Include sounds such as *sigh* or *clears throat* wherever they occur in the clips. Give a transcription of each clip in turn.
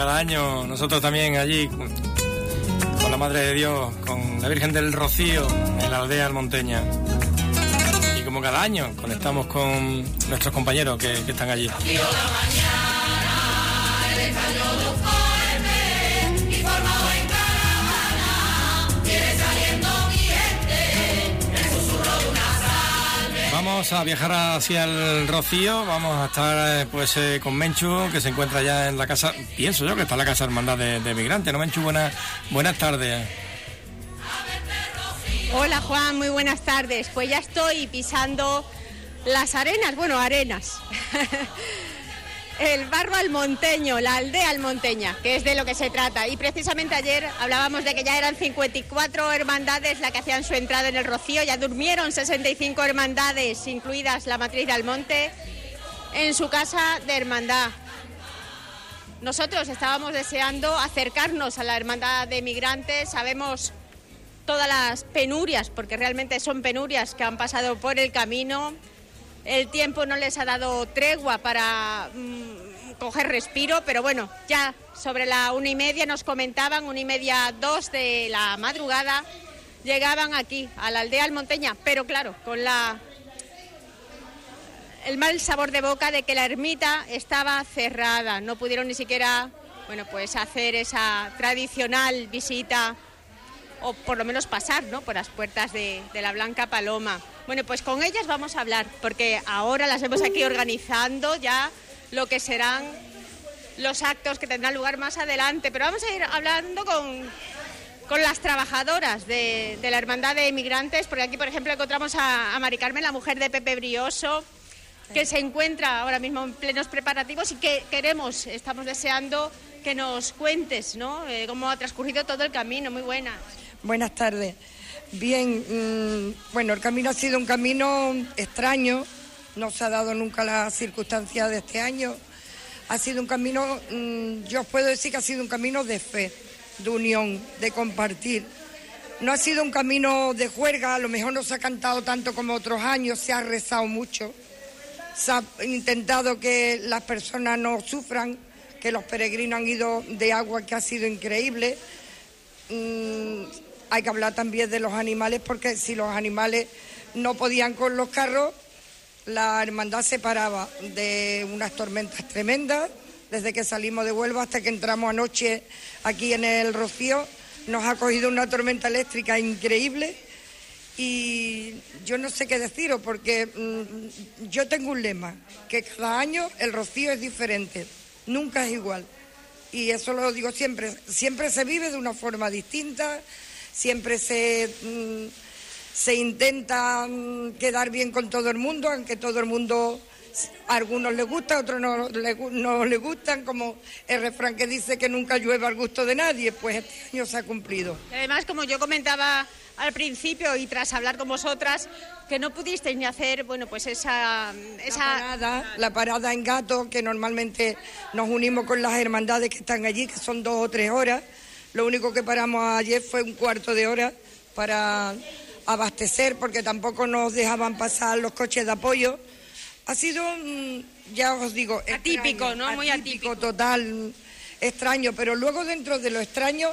cada año, nosotros también allí, con la Madre de Dios, con la Virgen del Rocío, en la aldea almonteña. Y como cada año, conectamos con nuestros compañeros que, que están allí. Vamos a viajar hacia el Rocío, vamos a estar eh, pues eh, con Menchu, que se encuentra ya en la casa, pienso yo que está en la casa hermandad de, de migrantes, ¿no Menchu? Buenas, buenas tardes. Hola Juan, muy buenas tardes. Pues ya estoy pisando las arenas, bueno, arenas. *laughs* el barro almonteño, la aldea almonteña, que es de lo que se trata. Y precisamente ayer hablábamos de que ya eran 54 hermandades las que hacían su entrada en el Rocío, ya durmieron 65 hermandades, incluidas la matriz de Almonte, en su casa de hermandad. Nosotros estábamos deseando acercarnos a la hermandad de migrantes, sabemos todas las penurias, porque realmente son penurias que han pasado por el camino, el tiempo no les ha dado tregua para mm, coger respiro, pero bueno, ya sobre la una y media nos comentaban, una y media, dos de la madrugada, llegaban aquí, a la aldea almonteña, pero claro, con la el mal sabor de boca de que la ermita estaba cerrada, no pudieron ni siquiera, bueno, pues hacer esa tradicional visita o por lo menos pasar, ¿no? Por las puertas de, de la Blanca Paloma. Bueno, pues con ellas vamos a hablar, porque ahora las vemos aquí organizando ya lo que serán los actos que tendrán lugar más adelante. Pero vamos a ir hablando con, con las trabajadoras de, la Hermandad de Inmigrantes, porque aquí, por ejemplo, encontramos a, a Mari Carmen, la mujer de Pepe Brioso, que se encuentra ahora mismo en plenos preparativos y que queremos, estamos deseando que nos cuentes, ¿no? Eh, cómo ha transcurrido todo el camino. Muy buenas. Buenas tardes. Bien, mmm, bueno, el camino ha sido un camino extraño, no se ha dado nunca la circunstancia de este año. Ha sido un camino, mmm, yo os puedo decir que ha sido un camino de fe, de unión, de compartir. No ha sido un camino de juerga, a lo mejor no se ha cantado tanto como otros años, se ha rezado mucho, se ha intentado que las personas no sufran, que los peregrinos han ido de agua que ha sido increíble. Mm, hay que hablar también de los animales porque si los animales no podían con los carros, la hermandad se paraba de unas tormentas tremendas, desde que salimos de Huelva hasta que entramos anoche aquí en el Rocío, nos ha cogido una tormenta eléctrica increíble y yo no sé qué deciros porque mmm, yo tengo un lema, que cada año el Rocío es diferente, nunca es igual. Y eso lo digo siempre, siempre se vive de una forma distinta, siempre se, mmm, se intenta mmm, quedar bien con todo el mundo, aunque todo el mundo, a algunos les gusta, a otros no, le, no les gustan, como el refrán que dice que nunca llueve al gusto de nadie, pues este año se ha cumplido. Además, como yo comentaba al principio y tras hablar con vosotras, que no pudisteis ni hacer, bueno, pues esa... esa... La, parada, la parada en gato, que normalmente nos unimos con las hermandades que están allí, que son dos o tres horas. Lo único que paramos ayer fue un cuarto de hora para abastecer, porque tampoco nos dejaban pasar los coches de apoyo. Ha sido, ya os digo, atípico, extraño, ¿no? Muy atípico, total, extraño. Pero luego dentro de lo extraño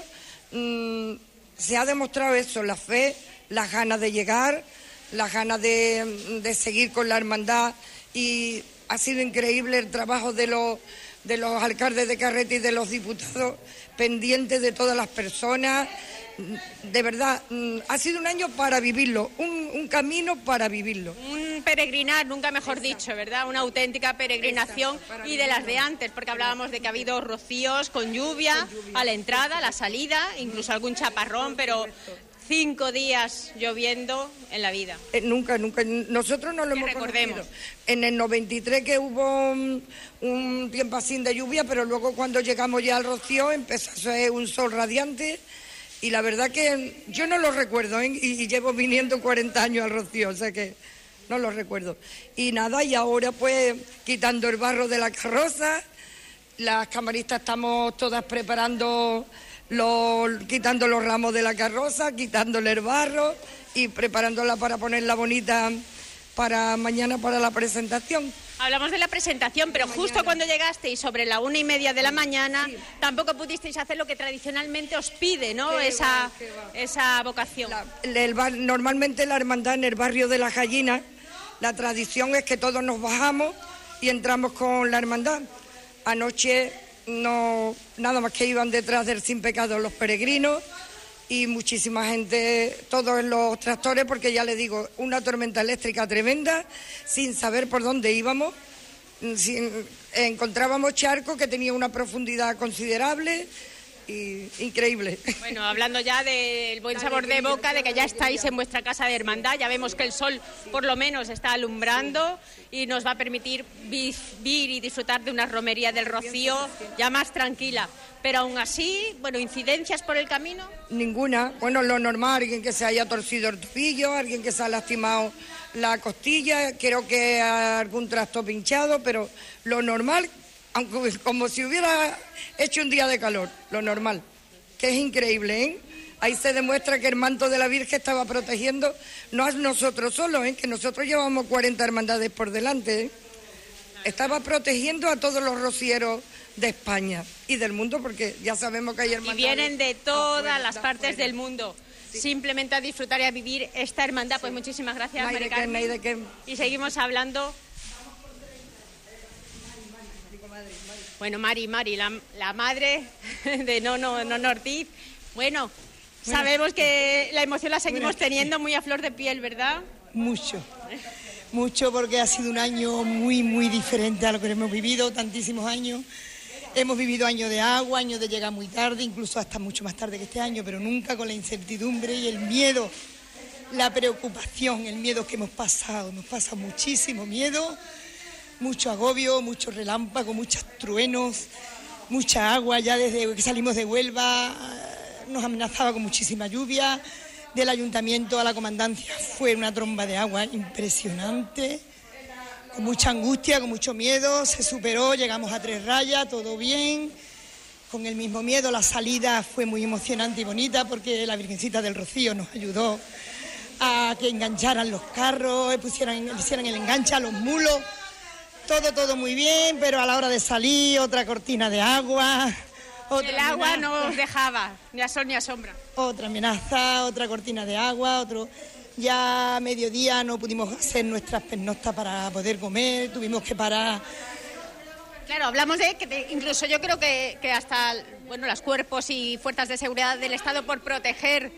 mmm, se ha demostrado eso, la fe, las ganas de llegar, las ganas de, de, seguir con la hermandad y ha sido increíble el trabajo de los, de los alcaldes de Carrete y de los diputados pendientes de todas las personas. De verdad, ha sido un año para vivirlo, un, un camino para vivirlo. Un peregrinar, nunca mejor Exacto. dicho, ¿verdad? Una auténtica peregrinación Exacto, y de las de antes, porque hablábamos de que ha habido rocíos con lluvia, con lluvia. a la entrada, a la salida, incluso algún chaparrón, pero cinco días lloviendo en la vida. Eh, nunca, nunca. Nosotros no lo que hemos recordemos. Conocido. En el 93 que hubo un, un, tiempo así de lluvia, pero luego cuando llegamos ya al Rocío empezó a ser un sol radiante y la verdad que yo no lo recuerdo ¿eh? y, y, llevo viniendo 40 años al Rocío, o sea que no lo recuerdo. Y nada, y ahora pues quitando el barro de la carroza, las camaristas estamos todas preparando los, quitando los ramos de la carroza, quitándole el barro y preparándola para ponerla bonita para mañana para la presentación. Hablamos de la presentación, pero justo cuando llegasteis sobre la una y media de la mañana, tampoco pudisteis hacer lo que tradicionalmente os pide, ¿no? Esa, esa vocación. normalmente la hermandad en el barrio de las gallinas, la tradición es que todos nos bajamos y entramos con la hermandad. Anoche no nada más que iban detrás del sin pecado los peregrinos y muchísima gente, todos en los tractores, porque ya le digo, una tormenta eléctrica tremenda, sin saber por dónde íbamos. encontrábamos charcos que tenía una profundidad considerable increíble. Bueno, hablando ya del buen sabor de boca, de que ya estáis en vuestra casa de hermandad, ya vemos que el sol por lo menos está alumbrando y nos va a permitir vivir y disfrutar de una romería del Rocío ya más tranquila. Pero aún así, bueno, incidencias por el camino. Ninguna. Bueno, lo normal, alguien que se haya torcido el tobillo, alguien que se ha lastimado la costilla, creo que algún trasto pinchado, pero lo normal aunque como si hubiera hecho un día de calor, lo normal, que es increíble, ¿eh? Ahí se demuestra que el manto de la Virgen estaba protegiendo, no a nosotros solos, ¿eh? que nosotros llevamos 40 hermandades por delante, ¿eh? estaba protegiendo a todos los rocieros de España y del mundo, porque ya sabemos que hay hermandades. Y vienen de todas las partes del mundo. Simplemente a disfrutar y a vivir esta hermandad. Pues muchísimas gracias, no Y seguimos hablando Bueno, Mari, Mari, la, madre *laughs* de Nono, Nono Ortiz. Bueno, sabemos que la emoción la seguimos teniendo muy a flor de piel, ¿verdad? Mucho, mucho porque ha sido un año muy, muy diferente a lo que hemos vivido, tantísimos años. Hemos vivido años de agua, años de llegar muy tarde, incluso hasta mucho más tarde que este año, pero nunca con la incertidumbre y el miedo, la preocupación, el miedo que hemos pasado. Nos pasa muchísimo miedo mucho agobio, mucho relámpago, muchos truenos, mucha agua. Ya desde que salimos de Huelva eh, nos amenazaba con muchísima lluvia. Del ayuntamiento a la comandancia fue una tromba de agua impresionante, con mucha angustia, con mucho miedo. Se superó, llegamos a tres rayas, todo bien. Con el mismo miedo, la salida fue muy emocionante y bonita porque la Virgencita del Rocío nos ayudó a que engancharan los carros, pusieran, hicieran el enganche a los mulos todo, todo muy bien, pero a la hora de salir, otra cortina de agua. el agua no os dejaba, ni a sol ni a sombra. Otra amenaza, otra cortina de agua, otro. Ya a mediodía no pudimos hacer nuestras pernoctas para poder comer, tuvimos que parar. Claro, hablamos de que incluso yo creo que, que hasta bueno, los cuerpos y fuerzas de seguridad del Estado por proteger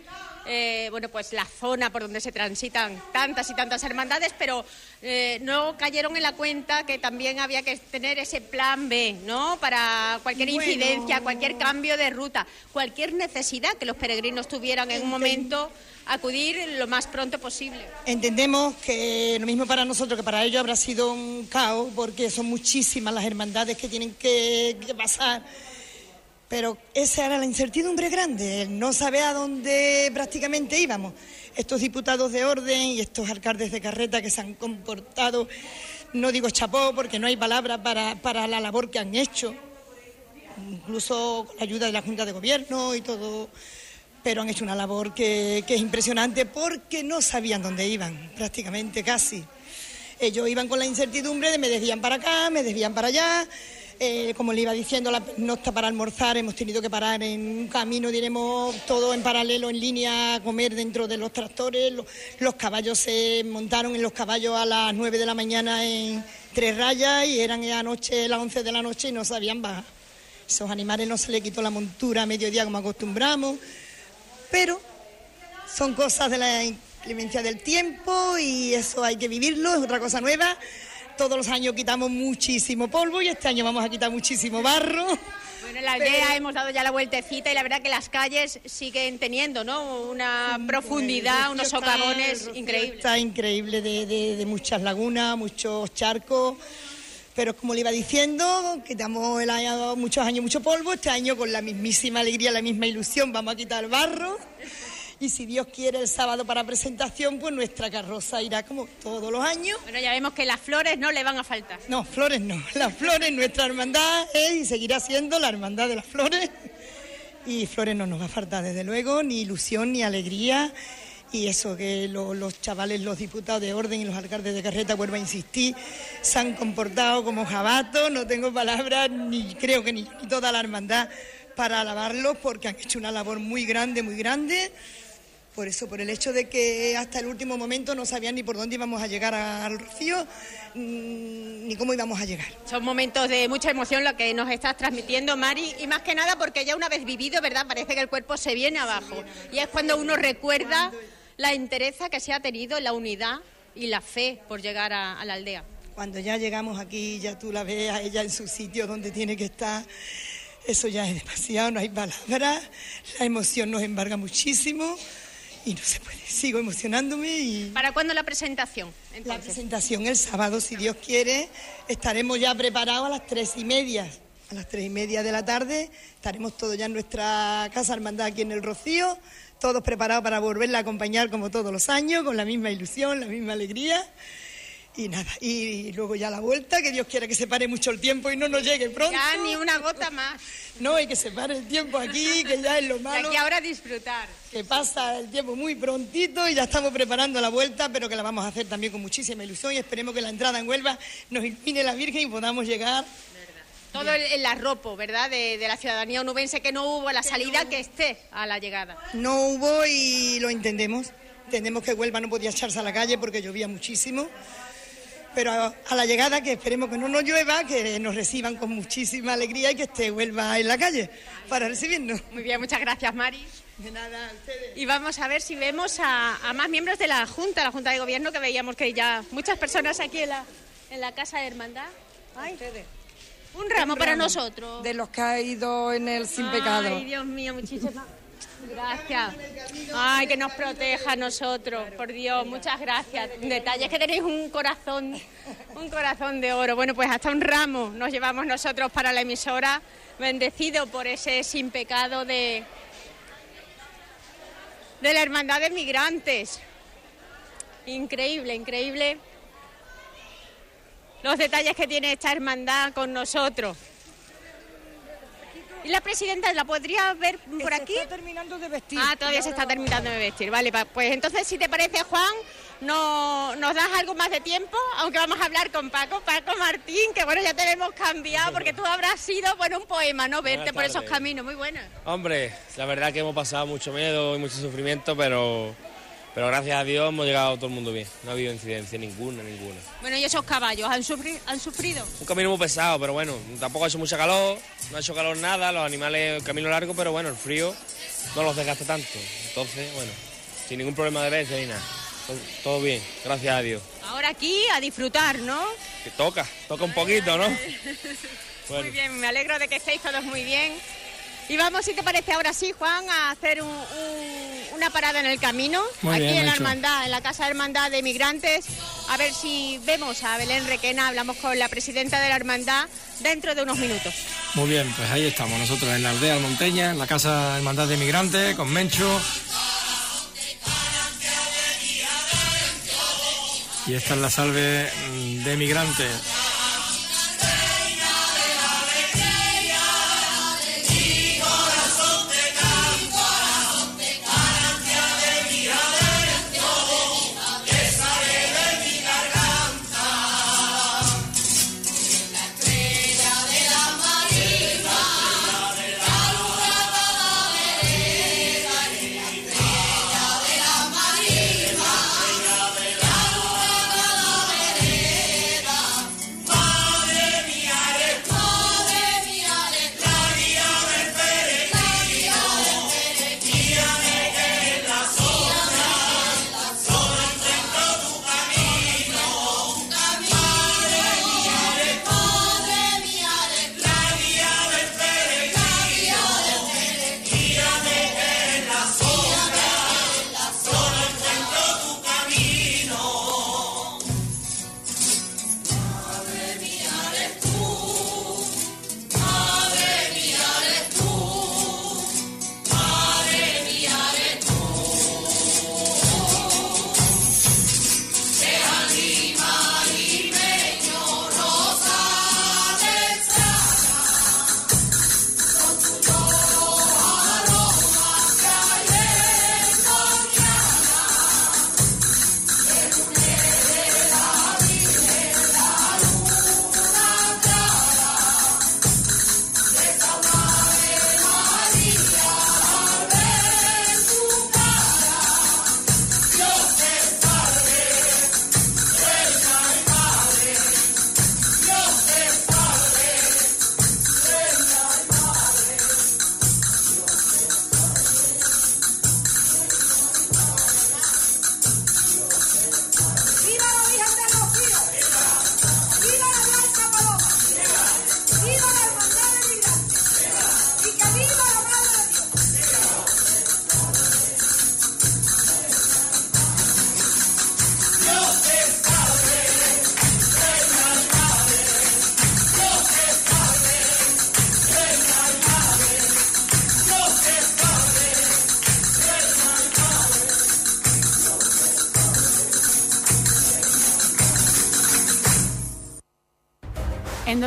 eh, bueno, pues la zona por donde se transitan tantas y tantas hermandades, pero eh, no cayeron en la cuenta que también había que tener ese plan B, ¿no? Para cualquier incidencia, cualquier cambio de ruta, cualquier necesidad que los peregrinos tuvieran en un momento acudir lo más pronto posible. Entendemos que lo mismo para nosotros que para ellos habrá sido un caos porque son muchísimas las hermandades que tienen que pasar pero esa era la incertidumbre grande, no saber a dónde prácticamente íbamos. Estos diputados de orden y estos alcaldes de carreta que se han comportado, no digo chapó porque no hay palabra para, la labor que han hecho, incluso con la ayuda de la Junta de Gobierno y todo, pero han hecho una labor que, que es impresionante porque no sabían dónde iban, prácticamente casi. Ellos iban con la incertidumbre de me desvían para acá, me desvían para allá eh, como le iba diciendo, la no está para almorzar, hemos tenido que parar en un camino, diremos, todo en paralelo, en línea, a comer dentro de los tractores. Los, caballos se montaron en los caballos a las 9 de la mañana en tres rayas y eran anoche las 11 de la noche y no sabían bajar. Esos animales no se les quitó la montura a mediodía como acostumbramos, pero son cosas de la inclemencia del tiempo y eso hay que vivirlo, es otra cosa nueva todos los años quitamos muchísimo polvo y este año vamos a quitar muchísimo barro. Bueno, en la aldea hemos dado ya la vueltecita y la verdad que las calles siguen teniendo ¿no? una profundidad, unos socavones increíbles. Está increíble de, muchas lagunas, muchos charcos pero como le iba diciendo, quitamos el año, muchos años mucho polvo, este año con la mismísima alegría, la misma ilusión, vamos a quitar el barro y si Dios quiere el sábado para presentación, pues nuestra carroza irá como todos los años. Bueno, ya vemos que las flores no le van a faltar. No, flores no. *laughs* Las flores, nuestra hermandad es y seguirá siendo la hermandad de las flores. Y flores no nos va a faltar, desde luego, ni ilusión, ni alegría. y eso, que los chavales, los diputados de orden y los alcaldes de carreta, vuelvo a insistir, se han comportado como jabatos, no tengo palabras, ni creo que ni, ni toda la hermandad para alabarlos, porque han hecho una labor muy grande, muy grande. Por eso, por el hecho de que hasta el último momento no sabían ni por dónde íbamos a llegar al Rocío, mm, ni cómo íbamos a llegar. Son momentos de mucha emoción lo que nos estás transmitiendo, Mari, y más que nada porque ya una vez vivido, ¿verdad? Parece que el cuerpo se viene abajo. Y es cuando uno recuerda la entereza que se ha tenido, la unidad y la fe por llegar a, la aldea. Cuando ya llegamos aquí, ya tú la ves a ella en su sitio donde tiene que estar. Eso ya es demasiado, no hay palabras, la emoción nos embarga muchísimo y no se puede. Sigo emocionándome y... ¿Para cuándo la presentación? La presentación el sábado, si Dios quiere, estaremos ya preparados a las tres y media. A las tres y media de la tarde estaremos todos ya en nuestra casa hermandad aquí en el Rocío todos preparados para volverla a acompañar como todos los años, con la misma ilusión, la misma alegría. Y nada, y luego ya la vuelta, que Dios quiera que se pare mucho el tiempo y no nos llegue pronto. Ya ni una gota más. *laughs* No, y que se pare el tiempo aquí, que ya es lo malo. Y ahora disfrutar. Que pasa el tiempo muy prontito y ya estamos preparando la vuelta, pero que la vamos a hacer también con muchísima ilusión y esperemos que la entrada en Huelva nos ilumine la Virgen y podamos llegar todo el, arropo, ¿verdad?, de, la ciudadanía onubense, que no hubo la salida que esté a la llegada. No hubo y lo entendemos. Entendemos que Huelva no podía echarse a la calle porque llovía muchísimo. Pero a, la llegada, que esperemos que no nos llueva, que nos reciban con muchísima alegría y que esté Huelva en la calle para recibirnos. Muy bien, muchas gracias, Mari. De nada, ustedes. Y vamos a ver si vemos a, más miembros de la Junta, la Junta de Gobierno, que veíamos que ya muchas personas aquí en la, en la Casa de Hermandad. Ay, ustedes. Un ramo para nosotros. De los que ha ido en el sin pecado. Ay, Dios mío, muchísimas gracias. Ay, que nos proteja a nosotros, por Dios, muchas gracias. Detalles que tenéis un corazón, un corazón de oro. Bueno, pues hasta un ramo nos llevamos nosotros para la emisora, bendecido por ese sin pecado de, de la hermandad de migrantes. Increíble, increíble los detalles que tiene esta hermandad con nosotros. ¿Y la presidenta la podría ver por aquí? Está terminando de vestir. Ah, todavía se está terminando de vestir. Vale, pues entonces, si te parece, Juan, no, nos das algo más de tiempo, aunque vamos a hablar con Paco, Paco Martín, que bueno, ya te hemos cambiado, porque tú habrás sido, bueno, un poema, ¿no? Verte por esos caminos, muy buena. Hombre, la verdad que hemos pasado mucho miedo y mucho sufrimiento, pero pero gracias a Dios hemos llegado todo el mundo bien. No ha habido incidencia ninguna, ninguna. Bueno, ¿y esos caballos han, han sufrido? Un camino muy pesado, pero bueno, tampoco ha hecho mucha calor, no ha hecho calor nada, los animales, el camino largo, pero bueno, el frío no los desgasta tanto. Entonces, bueno, sin ningún problema de veces ni nada. Todo, bien, gracias a Dios. Ahora aquí a disfrutar, ¿no? Que toca, toca un poquito, ¿no? *laughs* Muy bien, me alegro de que estéis todos muy bien. Y vamos, si te parece ahora sí, Juan, a hacer una parada en el camino, aquí en la hermandad, en la Casa de Hermandad de Migrantes, a ver si vemos a Belén Requena, hablamos con la presidenta de la hermandad dentro de unos minutos. Muy bien, pues ahí estamos nosotros en la aldea Monteña, en la Casa de Hermandad de Migrantes, con Mencho. Y esta es la salve mm, de migrantes.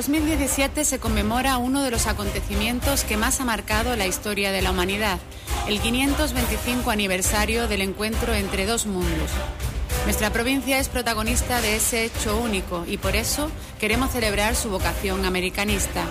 2017 se conmemora uno de los acontecimientos que más ha marcado la historia de la humanidad, el 525 aniversario del encuentro entre dos mundos. Nuestra provincia es protagonista de ese hecho único y por eso queremos celebrar su vocación americanista.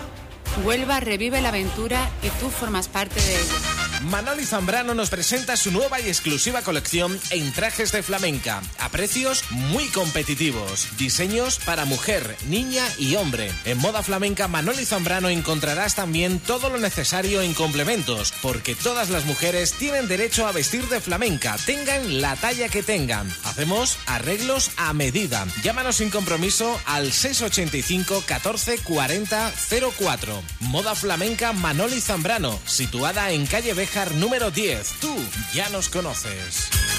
Huelva revive la aventura y tú formas parte de ella. Manoli Zambrano nos presenta su nueva y exclusiva colección en trajes de flamenca, a precios muy competitivos. Diseños para mujer, niña y hombre. En moda flamenca Manoli Zambrano encontrarás también todo lo necesario en complementos, porque todas las mujeres tienen derecho a vestir de flamenca, tengan la talla que tengan. Hacemos arreglos a medida. Llámanos sin compromiso al 685 14 40 04. Moda flamenca Manoli Zambrano, situada en calle Beja número 10. Tú ya nos conoces.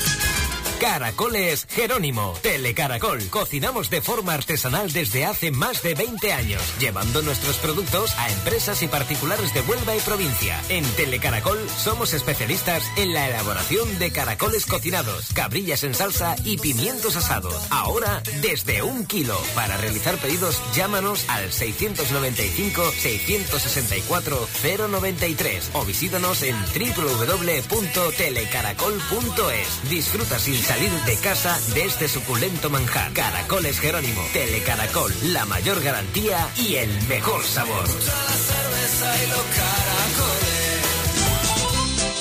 Caracoles Jerónimo. Telecaracol. Cocinamos de forma artesanal desde hace más de 20 años, llevando nuestros productos a empresas y particulares de Huelva y provincia. En Telecaracol somos especialistas en la elaboración de caracoles cocinados, cabrillas en salsa y pimientos asados. Ahora desde un kilo. Para realizar pedidos, llámanos al 695-664-093 o visítanos en www.telecaracol.es. Disfruta sin salir de casa de este suculento manjar. Caracoles Jerónimo. Telecaracol, la mayor garantía y el mejor sabor.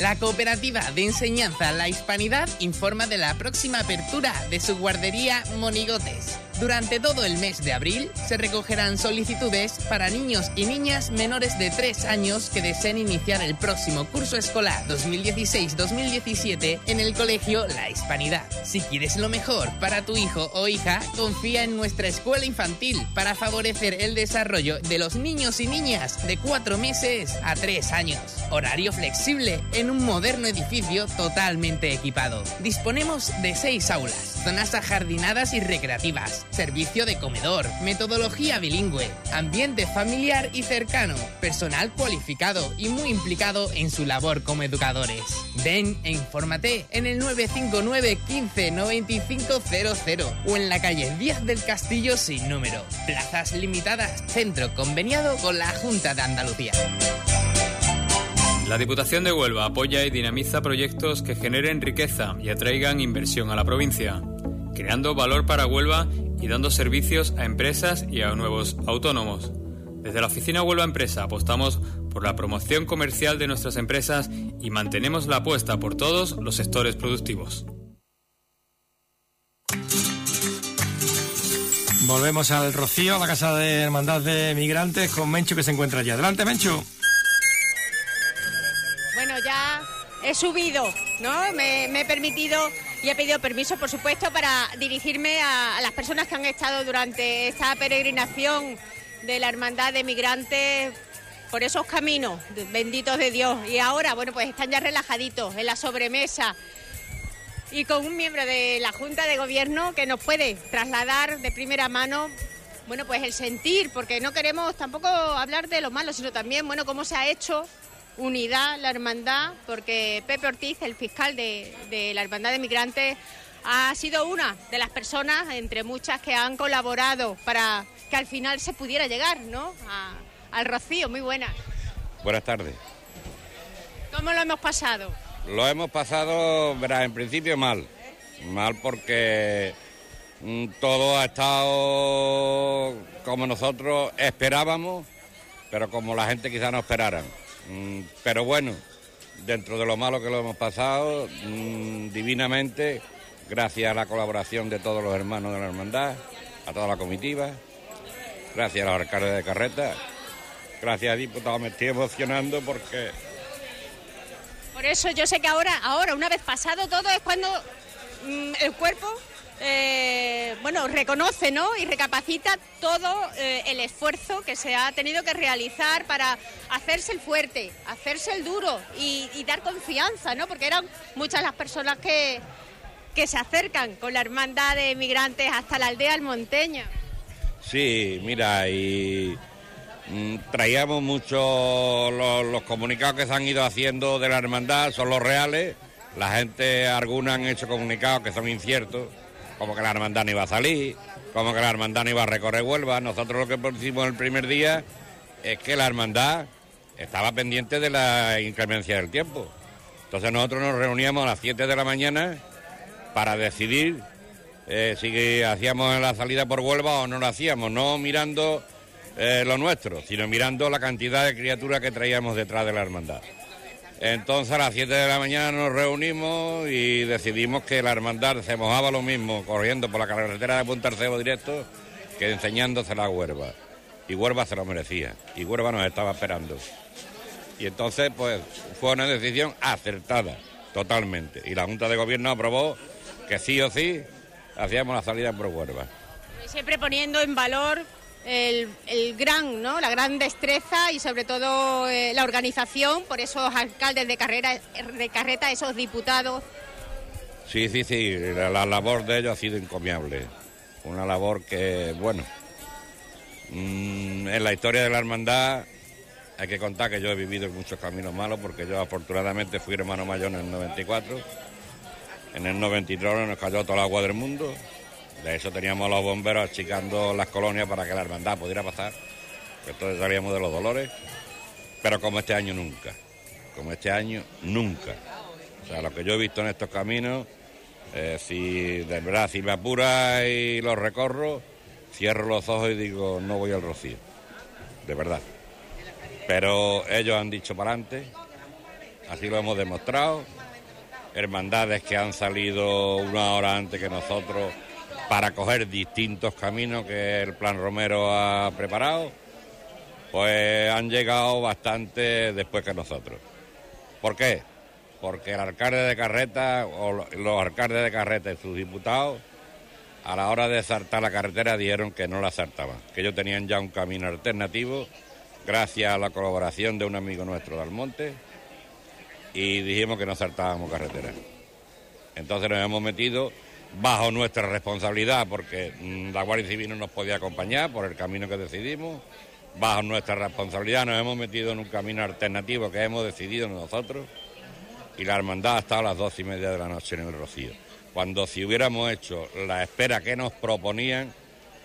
La cooperativa de enseñanza La Hispanidad informa de la próxima apertura de su guardería Monigotes. Durante todo el mes de abril se recogerán solicitudes para niños y niñas menores de 3 años que deseen iniciar el próximo curso escolar 2016-2017 en el colegio La Hispanidad. Si quieres lo mejor para tu hijo o hija, confía en nuestra escuela infantil para favorecer el desarrollo de los niños y niñas de 4 meses a 3 años. Horario flexible en un moderno edificio totalmente equipado. Disponemos de 6 aulas, zonas ajardinadas y recreativas servicio de comedor, metodología bilingüe, ambiente familiar y cercano, personal cualificado y muy implicado en su labor como educadores. Ven e infórmate en el 959 15 9500 o en la calle 10 del Castillo sin número. Plazas limitadas, centro conveniado con la Junta de Andalucía. La Diputación de Huelva apoya y dinamiza proyectos que generen riqueza y atraigan inversión a la provincia, creando valor para Huelva y dando servicios a empresas y a nuevos autónomos. Desde la oficina Huelva Empresa apostamos por la promoción comercial de nuestras empresas y mantenemos la apuesta por todos los sectores productivos. Volvemos al Rocío, a la Casa de Hermandad de Migrantes, con Mencho que se encuentra allí. Adelante, Mencho. He subido, ¿no? Me, he permitido y he pedido permiso, por supuesto, para dirigirme a, las personas que han estado durante esta peregrinación de la Hermandad de Migrantes por esos caminos benditos de Dios. Y ahora, bueno, pues están ya relajaditos en la sobremesa y con un miembro de la Junta de Gobierno que nos puede trasladar de primera mano, bueno, pues el sentir, porque no queremos tampoco hablar de lo malo, sino también, bueno, cómo se ha hecho unidad, la hermandad, porque Pepe Ortiz, el fiscal de, la Hermandad de Migrantes, ha sido una de las personas, entre muchas, que han colaborado para que al final se pudiera llegar, ¿no? al Rocío, muy buena. Buenas tardes. ¿Cómo lo hemos pasado? Lo hemos pasado, verás, en principio mal. Mal porque mm, todo ha estado como nosotros esperábamos, pero como la gente quizá no esperara. Mm, pero bueno, dentro de lo malo que lo hemos pasado, mm, divinamente, gracias a la colaboración de todos los hermanos de la hermandad, a toda la comitiva, gracias a los alcaldes de carreta, gracias a diputado, me estoy emocionando porque... Por eso yo sé que ahora, ahora, una vez pasado todo, es cuando mm, el cuerpo eh, bueno, reconoce ¿no? y recapacita todo eh, el esfuerzo que se ha tenido que realizar para hacerse el fuerte, hacerse el duro y, dar confianza, ¿no? porque eran muchas las personas que, que se acercan con la hermandad de migrantes hasta la aldea almonteña. Sí, mira, y mm, traíamos mucho los, los, comunicados que se han ido haciendo de la hermandad, son los reales. La gente, alguna han hecho comunicados que son inciertos como que la hermandad no iba a salir, como que la hermandad no iba a recorrer Huelva. Nosotros lo que hicimos el primer día es que la hermandad estaba pendiente de la inclemencia del tiempo. Entonces nosotros nos reuníamos a las 7 de la mañana para decidir eh, si hacíamos la salida por Huelva o no lo hacíamos, no mirando eh, lo nuestro, sino mirando la cantidad de criaturas que traíamos detrás de la hermandad. Entonces a las 7 de la mañana nos reunimos y decidimos que la hermandad se mojaba lo mismo corriendo por la carretera de Punta Arcebo directo que enseñándose la Huerva. Y Huerva se lo merecía, y Huerva nos estaba esperando. Y entonces, pues, fue una decisión acertada, totalmente. Y la Junta de Gobierno aprobó que sí o sí hacíamos la salida por Huerva. Siempre poniendo en valor el, gran, ¿no? la gran destreza y sobre todo eh, la organización por esos alcaldes de, carrera, de carreta, esos diputados. Sí, sí, sí, la, labor de ellos ha sido encomiable. Una labor que, bueno, mm, en la historia de la hermandad hay que contar que yo he vivido muchos caminos malos porque yo afortunadamente fui hermano mayor en el 94. En el 93 nos cayó todo el agua del mundo de eso teníamos los bomberos achicando las colonias para que la hermandad pudiera pasar. Entonces salíamos de los dolores. Pero como este año nunca. Como este año nunca. O sea, lo que yo he visto en estos caminos, eh, si de verdad, si me apura y los recorro, cierro los ojos y digo, no voy al rocío. De verdad. Pero ellos han dicho para adelante, así lo hemos demostrado. Hermandades que han salido una hora antes que nosotros para coger distintos caminos que el Plan Romero ha preparado, pues han llegado bastante después que nosotros. ¿Por qué? Porque el alcalde de Carreta o los alcaldes de Carreta y sus diputados a la hora de saltar la carretera dijeron que no la saltaban, que ellos tenían ya un camino alternativo gracias a la colaboración de un amigo nuestro de Almonte y dijimos que no saltábamos carretera. Entonces nos hemos metido bajo nuestra responsabilidad, porque mm, la Guardia Civil no nos podía acompañar por el camino que decidimos. Bajo nuestra responsabilidad nos hemos metido en un camino alternativo que hemos decidido nosotros y la hermandad ha estado a las dos y media de la noche en el Rocío. Cuando si hubiéramos hecho la espera que nos proponían,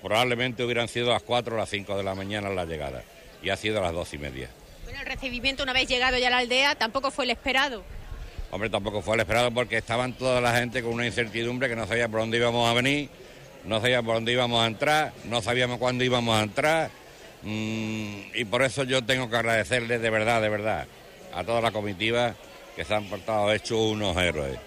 probablemente hubieran sido las cuatro o las cinco de la mañana la llegada y ha sido a las dos y media. Bueno, el recibimiento una vez llegado ya a la aldea tampoco fue el esperado. Hombre, tampoco fue el esperado porque estaban toda la gente con una incertidumbre que no sabía por dónde íbamos a venir, no sabía por dónde íbamos a entrar, no sabíamos cuándo íbamos a entrar. Mm, y por eso yo tengo que agradecerles de verdad, de verdad, a toda la comitiva que se han portado hechos unos héroes.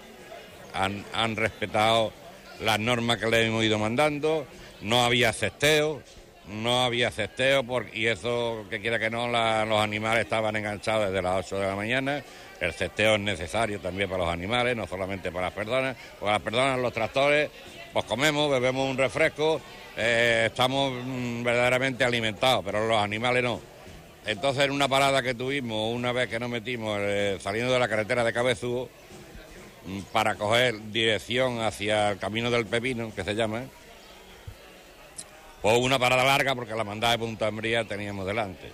Han, han respetado las normas que les hemos ido mandando, no había cesteo, no había cesteo y eso que quiera que no, los animales estaban enganchados desde las 8 de la mañana el cesteo es necesario también para los animales, no solamente para las personas. Para las personas, los tractores, pues comemos, bebemos un refresco, eh, estamos mm, verdaderamente alimentados, pero los animales no. Entonces, en una parada que tuvimos, una vez que nos metimos eh, saliendo de la carretera de Cabezudo, mm, para coger dirección hacia el camino del Pepino, que se llama, pues una parada larga porque la mandada de Punta Embría teníamos delante.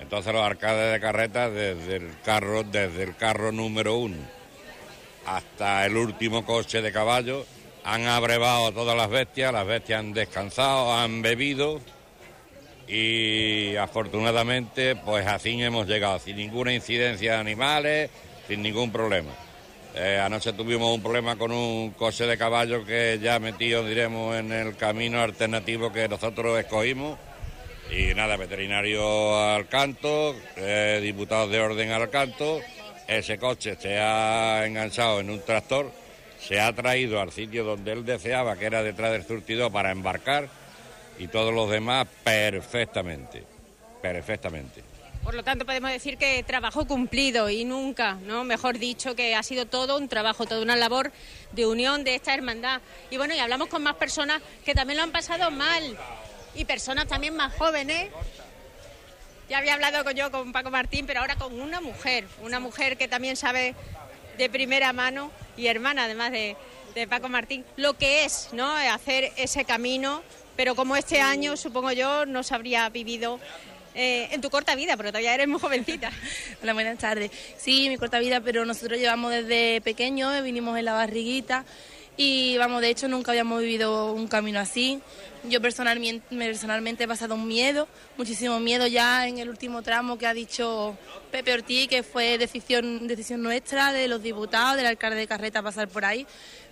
Entonces los arcades de carreta desde el carro, desde el carro número uno hasta el último coche de caballo, han abrevado todas las bestias, las bestias han descansado, han bebido y afortunadamente pues así hemos llegado, sin ninguna incidencia de animales, sin ningún problema. Eh, anoche tuvimos un problema con un coche de caballo que ya metido, diremos, en el camino alternativo que nosotros escogimos y nada, veterinario al canto, eh, diputados de orden al canto. Ese coche se ha enganchado en un tractor, se ha traído al sitio donde él deseaba, que era detrás del surtido, para embarcar y todos los demás perfectamente, perfectamente. Por lo tanto, podemos decir que trabajo cumplido y nunca, ¿no? Mejor dicho, que ha sido todo un trabajo, toda una labor de unión de esta hermandad. Y bueno, y hablamos con más personas que también lo han pasado mal y personas también más jóvenes. Ya había hablado con yo con Paco Martín, pero ahora con una mujer, una mujer que también sabe de primera mano y hermana además de, Paco Martín, lo que es ¿no? hacer ese camino, pero como este año, supongo yo, no se habría vivido eh, en tu corta vida, porque todavía eres muy jovencita. *laughs* Hola, buenas tardes. Sí, mi corta vida, pero nosotros llevamos desde pequeños, vinimos en la barriguita y vamos, de hecho nunca habíamos vivido un camino así. Yo personalmente, personalmente he pasado un miedo, muchísimo miedo ya en el último tramo que ha dicho Pepe Ortiz, que fue decisión, decisión nuestra, de los diputados, del alcalde de Carreta pasar por ahí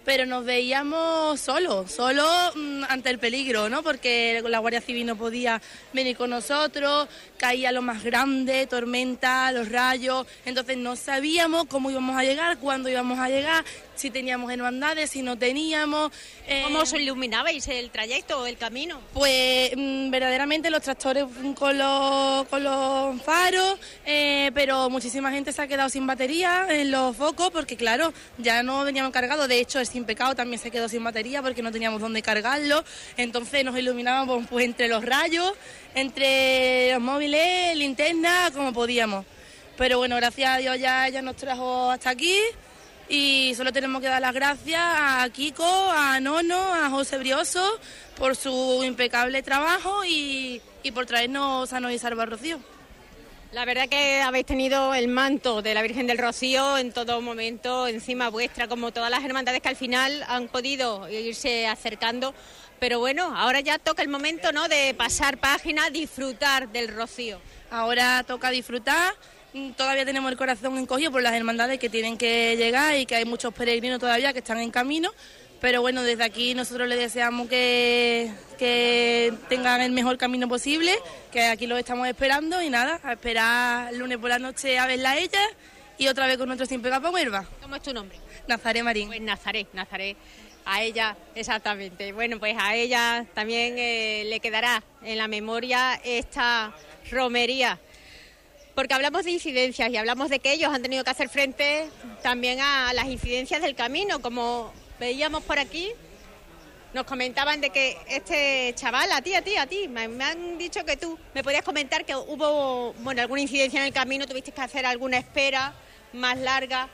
pero nos veíamos solos, solos mm, ante el peligro, ¿no? Porque la Guardia Civil no podía venir con nosotros, caía lo más grande, tormenta, los rayos, entonces no sabíamos cómo íbamos a llegar, cuándo íbamos a llegar, si teníamos hermandades, si no teníamos. Eh, ¿Cómo os iluminabais el trayecto, el camino? Pues mm, verdaderamente los tractores con los, con los faros, eh, pero muchísima gente se ha quedado sin batería en los focos porque, claro, ya no veníamos cargados. De hecho, el Sin Pecado también se quedó sin batería porque no teníamos dónde cargarlo. Entonces nos iluminábamos pues, entre los rayos, entre los móviles, linterna, como podíamos. Pero bueno, gracias a Dios ya, ya nos trajo hasta aquí y solo tenemos que dar las gracias a Kiko, a Nono, a José Brioso por su impecable trabajo y, por traernos sanos y salvos Rocío. La verdad que habéis tenido el manto de la Virgen del Rocío en todo momento encima vuestra, como todas las hermandades que al final han podido irse acercando. Pero bueno, ahora ya toca el momento ¿no? de pasar página, disfrutar del Rocío. Ahora toca disfrutar todavía tenemos el corazón encogido por las hermandades que tienen que llegar y que hay muchos peregrinos todavía que están en camino. Pero bueno, desde aquí nosotros les deseamos que, que tengan el mejor camino posible, que aquí los estamos esperando y nada, a esperar el lunes por la noche a verla a ella y otra vez con nuestro Sin Pegapa Huerva. ¿Cómo es tu nombre? Nazaré Marín. Pues Nazaré, Nazaré. A ella, exactamente. Bueno, pues a ella también eh, le quedará en la memoria esta romería porque hablamos de incidencias y hablamos de que ellos han tenido que hacer frente también a las incidencias del camino, como veíamos por aquí. Nos comentaban de que este chaval, a ti, a ti, a ti, me, han dicho que tú me podías comentar que hubo bueno, alguna incidencia en el camino, tuviste que hacer alguna espera más larga.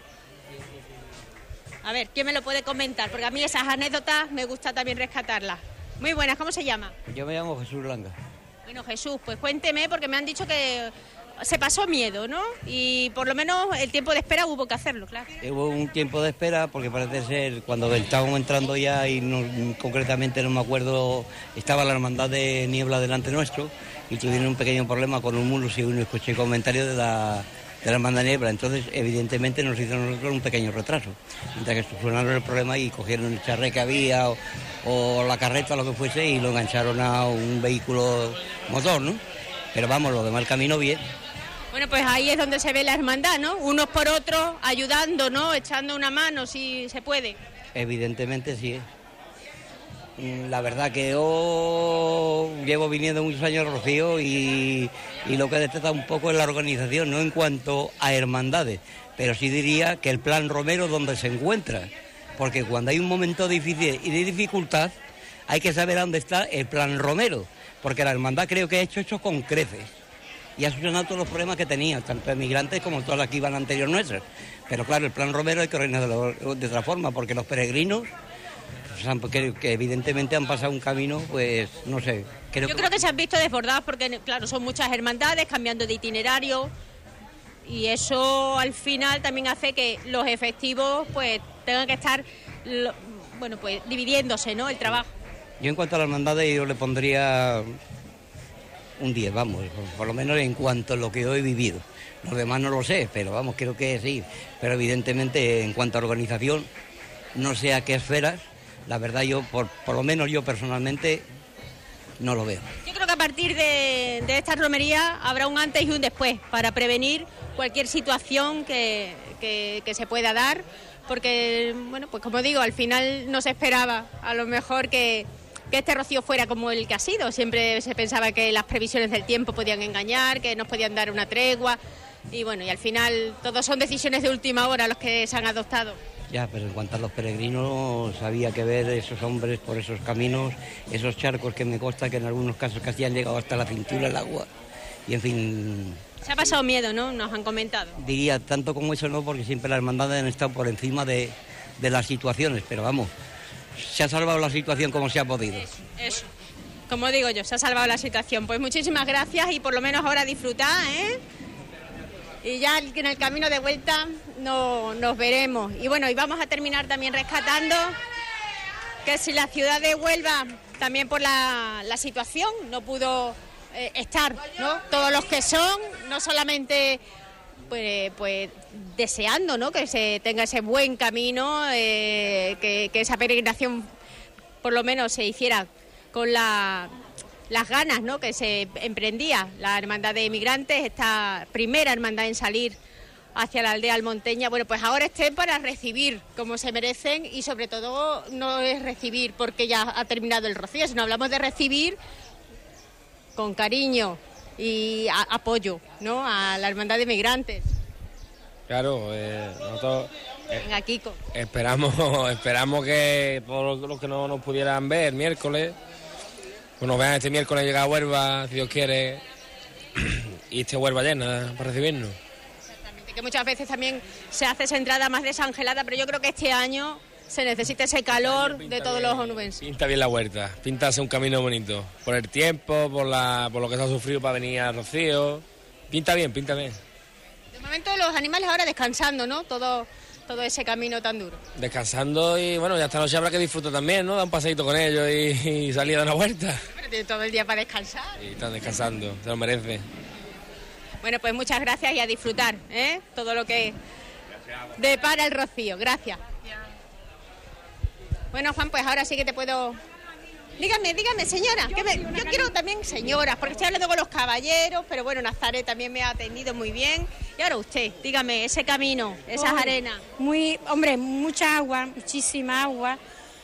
A ver, ¿quién me lo puede comentar? Porque a mí esas anécdotas me gusta también rescatarlas. Muy buenas, ¿cómo se llama? Yo me llamo Jesús Langa. Bueno, Jesús, pues cuénteme porque me han dicho que se pasó miedo, ¿no? Y por lo menos el tiempo de espera hubo que hacerlo, claro. Hubo un tiempo de espera porque parece ser cuando estábamos entrando ya y concretamente no me acuerdo, estaba la hermandad de niebla delante nuestro y tuvieron un pequeño problema con un mulo y uno escuché comentarios de la, de la hermandad de niebla. Entonces, evidentemente, nos hizo nosotros un pequeño retraso. Mientras que solucionaron el problema y cogieron el charré que había o, o la carreta, lo que fuese, y lo engancharon a un vehículo motor, ¿no? Pero vamos, lo demás el camino bien. Bueno, pues ahí es donde se ve la hermandad, ¿no? Unos por otros, ayudando, ¿no? Echando una mano si se puede. Evidentemente sí. Mm, la verdad que yo llevo viniendo muchos años Rocío y, lo que detecta un poco es la organización, no en cuanto a hermandades, pero sí diría que el plan Romero donde se encuentra, porque cuando hay un momento difícil y de dificultad hay que saber dónde está el plan Romero, porque la hermandad creo que ha hecho esto con creces y ha solucionado todos los problemas que tenía, tanto emigrantes como todas las que iban anterior nuestras. Pero claro, el plan Romero hay que organizarlo de otra forma, porque los peregrinos, pues, que, evidentemente han pasado un camino, pues no sé. Creo Yo creo que se han visto desbordados porque, claro, son muchas hermandades cambiando de itinerario y eso al final también hace que los efectivos pues tengan que estar, bueno, pues dividiéndose, ¿no? El trabajo. Yo en cuanto a las hermandades yo le pondría un 10, vamos, por lo menos en cuanto a lo que yo he vivido. Los demás no lo sé, pero vamos, creo que sí. Pero evidentemente en cuanto a organización, no sé a qué esferas, la verdad yo, por, por lo menos yo personalmente, no lo veo. Yo creo que a partir de, esta romería habrá un antes y un después para prevenir cualquier situación que, que se pueda dar, porque, bueno, pues como digo, al final no se esperaba a lo mejor que que este rocío fuera como el que ha sido. Siempre se pensaba que las previsiones del tiempo podían engañar, que nos podían dar una tregua. Y bueno, y al final todos son decisiones de última hora los que se han adoptado. Ya, pero en cuanto a los peregrinos, había que ver esos hombres por esos caminos, esos charcos que me consta que en algunos casos casi han llegado hasta la cintura el agua. Y en fin. Se ha pasado miedo, ¿no? Nos han comentado. Diría tanto como eso no, porque siempre las hermandades han estado por encima de, de las situaciones, pero vamos, se ha salvado la situación como se ha podido. Eso, como digo yo, se ha salvado la situación. Pues muchísimas gracias y por lo menos ahora disfrutar, ¿eh? Y ya en el camino de vuelta no, nos veremos. Y bueno, y vamos a terminar también rescatando que si la ciudad de Huelva, también por la, situación, no pudo eh, estar, ¿no? Todos los que son, no solamente pues, pues deseando, ¿no? Que se tenga ese buen camino, eh, que, esa peregrinación por lo menos se hiciera con la las ganas ¿no? que se emprendía la Hermandad de Inmigrantes, esta primera hermandad en salir hacia la aldea almonteña, bueno, pues ahora estén para recibir como se merecen y sobre todo no es recibir porque ya ha terminado el rocío, sino hablamos de recibir con cariño y apoyo ¿no? a la Hermandad de Inmigrantes. Claro, eh, nosotros eh, Venga, Kiko. esperamos, *laughs* esperamos que todos los que no nos pudieran ver miércoles, pues nos vean este miércoles llegar a Huelva, si Dios quiere, *clears throat* y esté Huelva llena para recibirnos. Que muchas veces también se hace esa entrada más desangelada, pero yo creo que este año se necesita ese calor de todos los onubenses. Pinta bien la huerta, pintarse un camino bonito, por el tiempo, por, la, por lo que se ha sufrido para venir a Rocío. Pinta bien, pinta bien. Momento los animales ahora descansando, ¿no? Todo, todo ese camino tan duro. Descansando y bueno, ya esta noche habrá que disfrutar también, ¿no? Dar un paseito con ellos y, y salir a dar una vuelta. Pero tiene todo el día para descansar. Y están descansando, se lo merece. Bueno, pues muchas gracias y a disfrutar, ¿eh? Todo lo que depara el rocío. Gracias. Bueno, Juan, pues ahora sí que te puedo... Dígame, dígame, señora. que me- Yo quiero también señoras, porque estoy hablando con los caballeros, pero bueno, Nazaret también me ha atendido muy bien. Y ahora usted, dígame, ese camino, esas Oh, arenas. Muy, hombre, mucha agua, muchísima agua,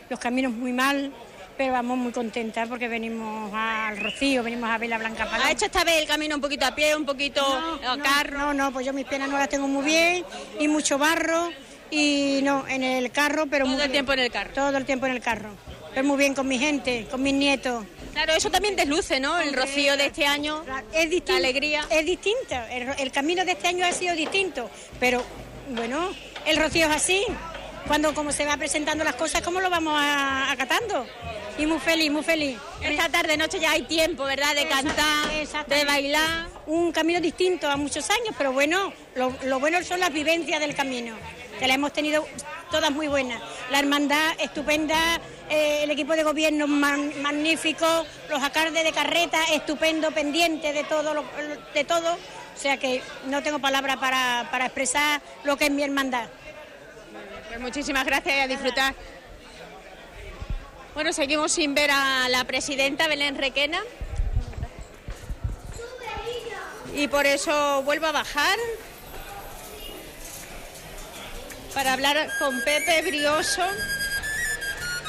los caminos muy mal, pero vamos muy contentas porque venimos al Rocío, venimos a ver la Blanca Paloma. ¿Ha hecho esta vez el camino un poquito a pie, un poquito a carro? No, no, pues yo mis piernas no las tengo muy bien y mucho barro y no, en el carro, pero Todo muy el bien. tiempo en el carro. Todo el tiempo en el carro. Pero muy bien con mi gente, con mis nietos. Claro, eso también desluce, ¿no? El rocío de este año. Es distinto. La alegría. Es distinto. El, camino de este año ha sido distinto. Pero, bueno, el rocío es así. Cuando como se va presentando las cosas, ¿cómo lo vamos a- acatando? Y muy feliz, muy feliz. Esta tarde, noche ya hay tiempo, ¿verdad? De cantar, de bailar. Un camino distinto a muchos años, pero bueno, lo, lo bueno son las vivencias del camino, que la hemos tenido todas muy buenas. La hermandad estupenda, eh, el equipo de gobierno magnífico, los alcaldes de carreta estupendo, pendiente de todo, de todo. O sea que no tengo palabra para, para expresar lo que es mi hermandad. Pues muchísimas gracias y a disfrutar. Bueno, seguimos sin ver a la presidenta Belén Requena. Y por eso vuelvo a bajar para hablar con Pepe Brioso,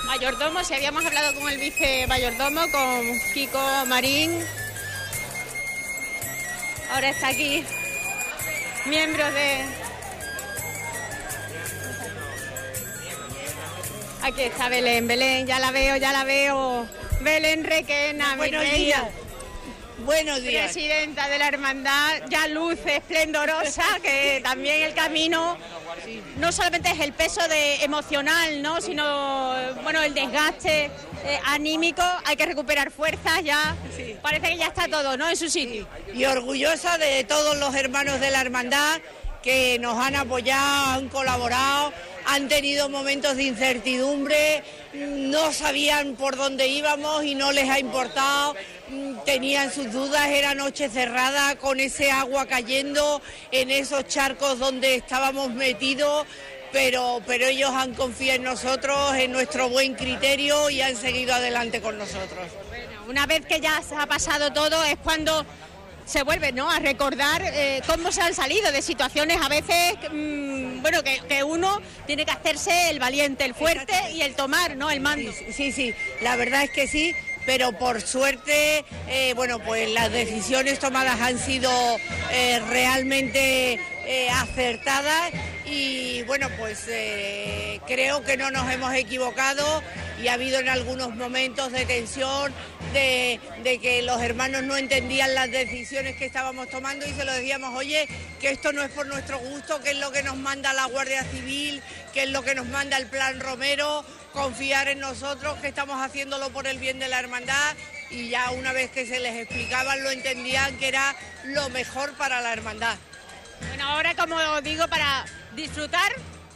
mayordomo. Si habíamos hablado con el vice mayordomo, con Kiko Marín. Ahora está aquí, miembro de, Aquí está Belén, Belén, ya la veo, ya la veo. Belén Requena, mi Buenos reina. días. Buenos días. Presidenta de la hermandad, ya luce esplendorosa, que también el camino no solamente es el peso de emocional, ¿no? sino bueno el desgaste eh, anímico, hay que recuperar fuerzas ya. Parece que ya está todo, ¿no? En su sitio. Y orgullosa de todos los hermanos de la hermandad que nos han apoyado, han colaborado, han tenido momentos de incertidumbre, no sabían por dónde íbamos y no les ha importado, tenían sus dudas, era noche cerrada con ese agua cayendo en esos charcos donde estábamos metidos. Pero, pero ellos han confiado en nosotros, en nuestro buen criterio y han seguido adelante con nosotros. Una vez que ya se ha pasado todo es cuando se vuelve ¿no? a recordar eh, cómo se han salido de situaciones a veces, mm, bueno, que, que uno tiene que hacerse el valiente, el fuerte y el tomar ¿no? el mando. Sí, sí, la verdad es que sí, pero por suerte, eh, bueno, pues las decisiones tomadas han sido eh, realmente eh, acertadas y bueno, pues eh, creo que no nos hemos equivocado y ha habido en algunos momentos de tensión, de, de que los hermanos no entendían las decisiones que estábamos tomando y se lo decíamos, oye, que esto no es por nuestro gusto, que es lo que nos manda la Guardia Civil, que es lo que nos manda el Plan Romero, confiar en nosotros, que estamos haciéndolo por el bien de la hermandad y ya una vez que se les explicaban lo entendían que era lo mejor para la hermandad. Bueno, ahora como digo, para disfrutar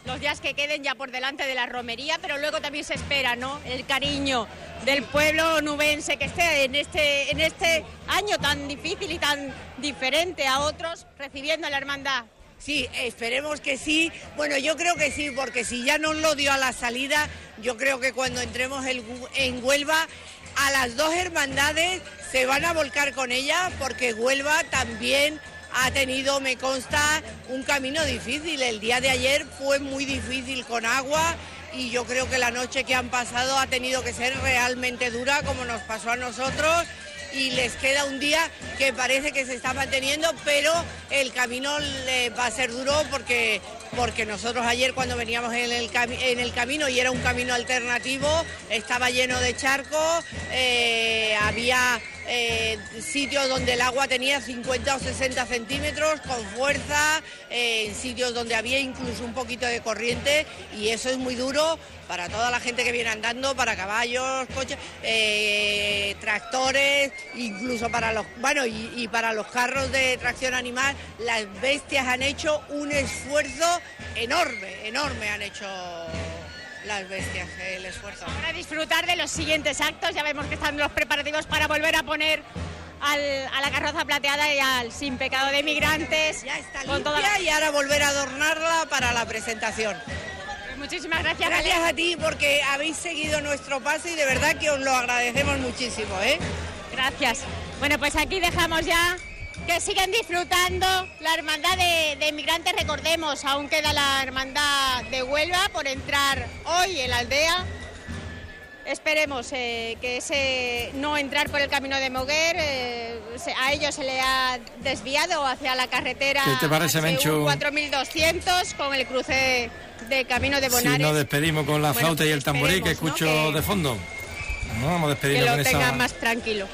los días que queden ya por delante de la romería, pero luego también se espera, ¿no? El cariño del pueblo nubense que esté en este, en este año tan difícil y tan diferente a otros, recibiendo la hermandad. Sí, esperemos que sí. Bueno, yo creo que sí, porque si ya nos lo dio a la salida, yo creo que cuando entremos en Huelva, a las dos hermandades se van a volcar con ella, porque Huelva también ha tenido, me consta, un camino difícil. El día de ayer fue muy difícil con agua y yo creo que la noche que han pasado ha tenido que ser realmente dura como nos pasó a nosotros y les queda un día que parece que se está manteniendo, pero el camino va a ser duro porque, porque nosotros ayer cuando veníamos en el, en el camino y era un camino alternativo, estaba lleno de charcos, eh, había eh, sitios donde el agua tenía 50 o 60 centímetros con fuerza, eh, en sitios donde había incluso un poquito de corriente y eso es muy duro para toda la gente que viene andando, para caballos, coches, eh, tractores, incluso para los, bueno, y para los carros de tracción animal, las bestias han hecho un esfuerzo enorme, enorme han hecho las bestias, el esfuerzo. Para disfrutar de los siguientes actos, ya vemos que están los preparativos para volver a poner a la carroza plateada y al sin pecado de migrantes. Ya está limpia y ahora volver a adornarla para la presentación. Pues muchísimas gracias. Gracias a ti porque habéis seguido nuestro paso y de verdad que os lo agradecemos muchísimo. ¿eh? Gracias. Bueno, pues aquí dejamos ya que sigan disfrutando la hermandad de, inmigrantes. Recordemos, aún queda la hermandad de Huelva por entrar hoy en la aldea. Esperemos eh, que ese no entrar por el camino de Moguer, eh, a ellos se le ha desviado hacia la carretera ¿Qué te parece, 4200 con el cruce de camino de Bonares. Si nos despedimos con la flauta y el pues tamborí que escucho de fondo. vamos a despedirnos que lo tenga más tranquilo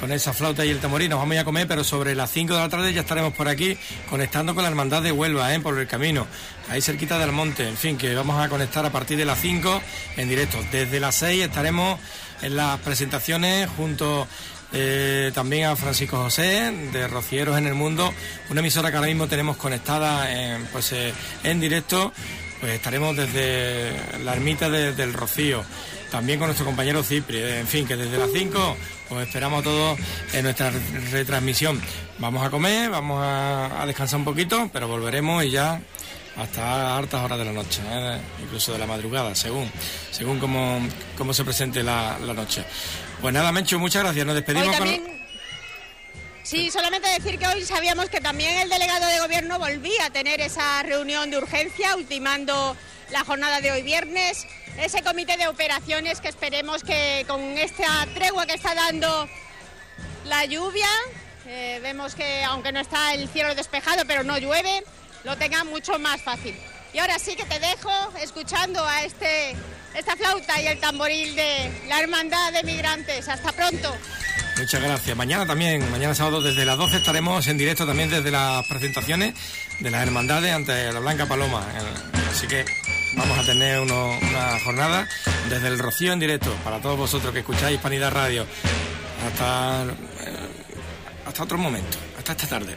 con esa flauta y el tamorí. Nos vamos a, comer, pero sobre las 5 de la tarde ya estaremos por aquí conectando con la Hermandad de Huelva, ¿eh? por el camino, ahí cerquita del monte. En fin, que vamos a conectar a partir de las 5 en directo. Desde las 6 estaremos en las presentaciones junto eh, también a Francisco José de Rocieros en el Mundo, una emisora que ahora mismo tenemos conectada en, pues, eh, en directo. Pues estaremos desde la ermita del Rocío también con nuestro compañero Cipri. En fin, que desde las 5 os esperamos a todos en nuestra retransmisión. Vamos a comer, vamos a, descansar un poquito, pero volveremos y ya hasta hartas horas de la noche, ¿eh? incluso de la madrugada, según, según cómo, se presente la, noche. Pues nada, Mencho, muchas gracias. Nos despedimos con... Sí, solamente decir que hoy sabíamos que también el delegado de gobierno volvía a tener esa reunión de urgencia, ultimando la jornada de hoy viernes ese comité de operaciones que esperemos que con esta tregua que está dando la lluvia, eh, vemos que aunque no está el cielo despejado, pero no llueve, lo tenga mucho más fácil. Y ahora sí que te dejo escuchando a este, esta flauta y el tamboril de la Hermandad de Migrantes. Hasta pronto. Muchas gracias. Mañana también, mañana sábado desde las 12 estaremos en directo también desde las presentaciones de las hermandades ante la Blanca Paloma. Así que vamos a tener una jornada desde el Rocío en directo para todos vosotros que escucháis Hispanidad Radio. Hasta, eh, hasta otro momento, hasta esta tarde.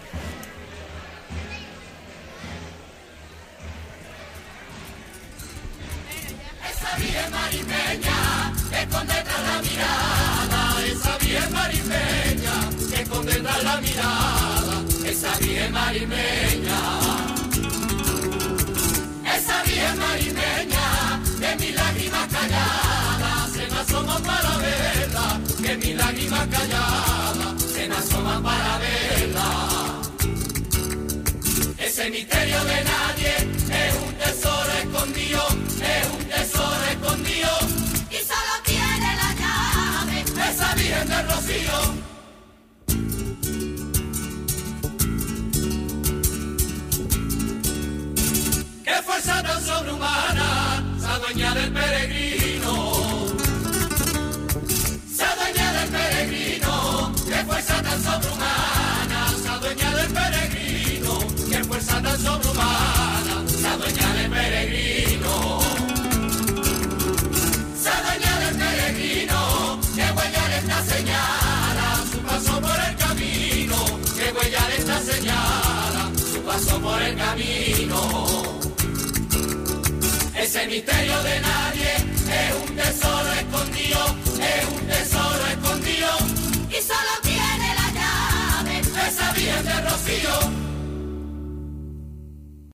Esa bien marimeña, esconde tras la mirada, esa bien marimeña, esconde tras la mirada, esa bien marimeña esa vieja marimeña, que mi lágrima callada se me asoma para verla, que mi lágrima callada se me asoma para verla. Ese misterio de nadie es un tesoro escondido, virgen del rocío. qué fuerza tan sobrehumana se adueña del peregrino. Se adueña del peregrino, qué fuerza tan sobrehumana se adueña del peregrino. Qué fuerza tan sobrehumana se adueña del peregrino. Camino. ese misterio de nadie es un tesoro escondido, es un tesoro escondido. Y solo tiene la llave esa virgen de